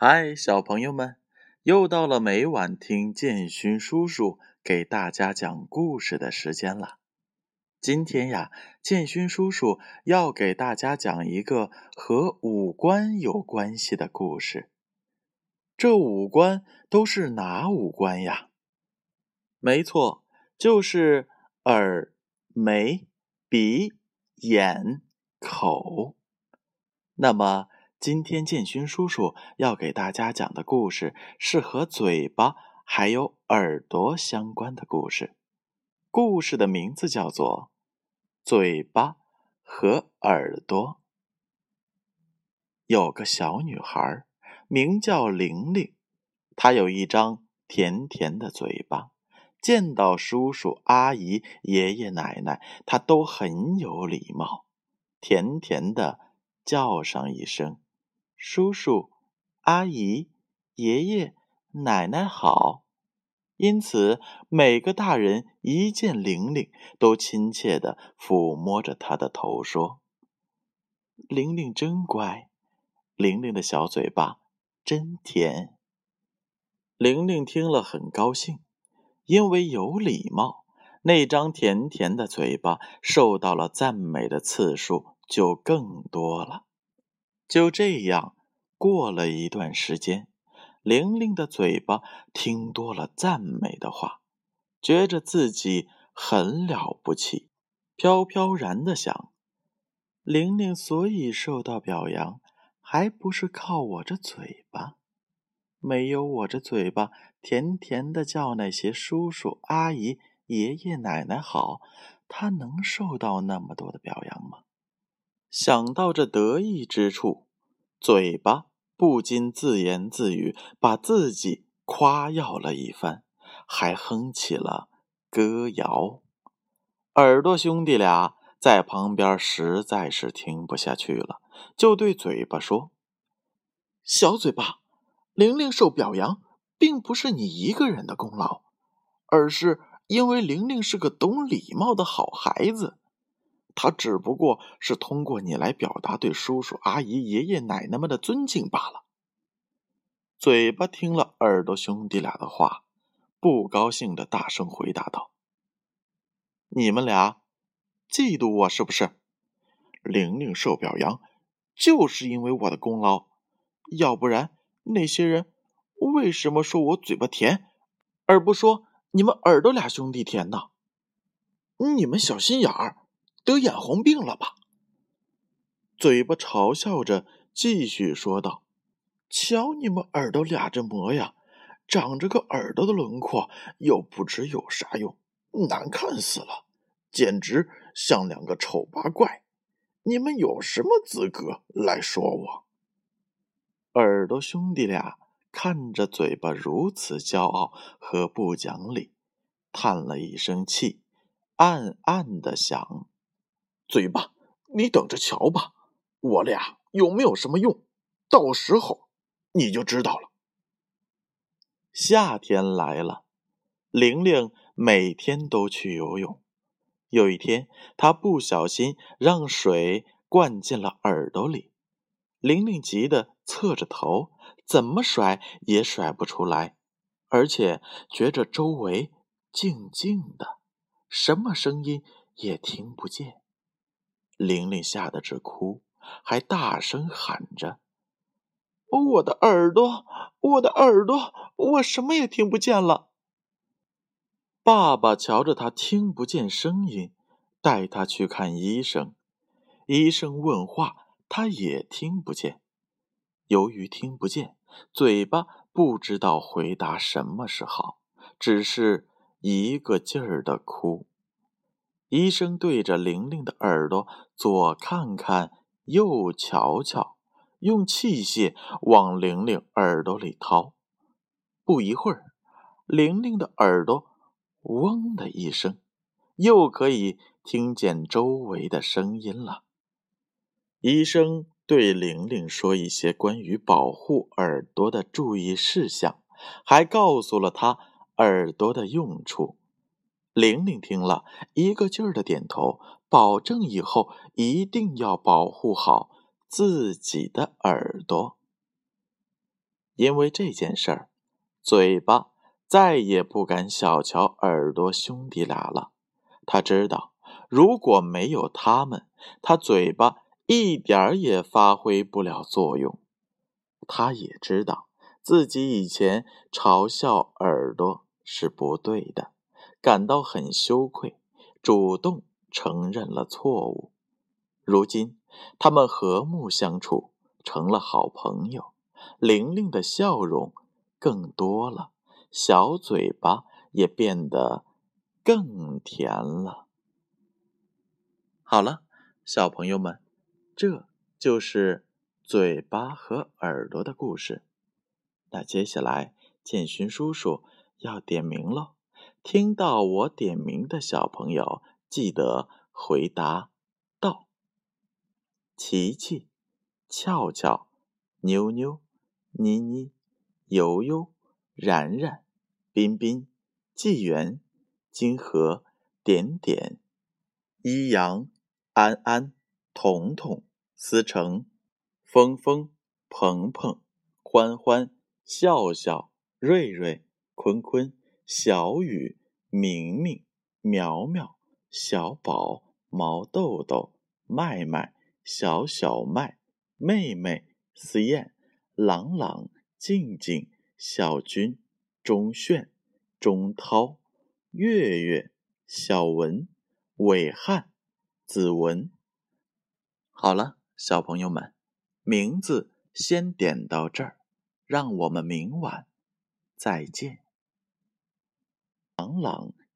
嗨，小朋友们，又到了每晚听建勋叔叔给大家讲故事的时间了。今天呀，建勋叔叔要给大家讲一个和五官有关系的故事。这五官都是哪五官呀？没错，就是耳、眉、鼻、眼、口。那么。今天建勋叔叔要给大家讲的故事是和嘴巴还有耳朵相关的故事。故事的名字叫做《嘴巴和耳朵》。有个小女孩，名叫玲玲，她有一张甜甜的嘴巴，见到叔叔阿姨、爷爷奶奶，她都很有礼貌，甜甜的叫上一声。叔叔、阿姨、爷爷、奶奶好，因此每个大人一见玲玲，都亲切的抚摸着她的头，说：“玲玲真乖，玲玲的小嘴巴真甜。”玲玲听了很高兴，因为有礼貌，那张甜甜的嘴巴受到了赞美的次数就更多了。就这样，过了一段时间，玲玲的嘴巴听多了赞美的话，觉着自己很了不起，飘飘然的想：玲玲所以受到表扬，还不是靠我这嘴巴？没有我这嘴巴，甜甜的叫那些叔叔阿姨、爷爷奶奶好，她能受到那么多的表扬吗？想到这得意之处，嘴巴不禁自言自语，把自己夸耀了一番，还哼起了歌谣。耳朵兄弟俩在旁边实在是听不下去了，就对嘴巴说：“小嘴巴，玲玲受表扬，并不是你一个人的功劳，而是因为玲玲是个懂礼貌的好孩子。”他只不过是通过你来表达对叔叔阿姨、爷爷奶奶们的尊敬罢了。嘴巴听了耳朵兄弟俩的话，不高兴的大声回答道：“你们俩嫉妒我是不是？玲玲受表扬，就是因为我的功劳，要不然那些人为什么说我嘴巴甜，而不说你们耳朵俩兄弟甜呢？你们小心眼儿！”得眼红病了吧？嘴巴嘲笑着，继续说道：“瞧你们耳朵俩这模样，长着个耳朵的轮廓，又不知有啥用，难看死了，简直像两个丑八怪。你们有什么资格来说我？”耳朵兄弟俩看着嘴巴如此骄傲和不讲理，叹了一声气，暗暗的想。嘴巴，你等着瞧吧，我俩有没有什么用？到时候你就知道了。夏天来了，玲玲每天都去游泳。有一天，她不小心让水灌进了耳朵里，玲玲急得侧着头，怎么甩也甩不出来，而且觉着周围静静的，什么声音也听不见。玲玲吓得直哭，还大声喊着：“我的耳朵，我的耳朵，我什么也听不见了。”爸爸瞧着他听不见声音，带他去看医生。医生问话，他也听不见。由于听不见，嘴巴不知道回答什么是好，只是一个劲儿的哭。医生对着玲玲的耳朵左看看，右瞧瞧，用器械往玲玲耳朵里掏。不一会儿，玲玲的耳朵“嗡”的一声，又可以听见周围的声音了。医生对玲玲说一些关于保护耳朵的注意事项，还告诉了她耳朵的用处。玲玲听了一个劲儿的点头，保证以后一定要保护好自己的耳朵。因为这件事儿，嘴巴再也不敢小瞧耳朵兄弟俩了。他知道，如果没有他们，他嘴巴一点儿也发挥不了作用。他也知道自己以前嘲笑耳朵是不对的，感到很羞愧，主动承认了错误。如今，他们和睦相处，成了好朋友。玲玲的笑容更多了，小嘴巴也变得更甜了。好了，小朋友们，这就是嘴巴和耳朵的故事。那接下来，建勋叔叔要点名喽。听到我点名的小朋友，记得回答到。琪琪、俏俏、妞妞、妮妮、悠悠、然然、彬彬、纪元、金河、点点、一阳。安安、彤彤、思成、峰峰、鹏鹏、欢欢、笑笑、瑞瑞、坤坤、小雨、明明、苗苗、小宝、毛豆豆、麦麦、小小麦、妹妹、思燕、朗朗、静静、小军、钟炫、钟涛、月月、小文、伟汉。子文，好了，小朋友们，名字先点到这儿，让我们明晚再见。朗朗、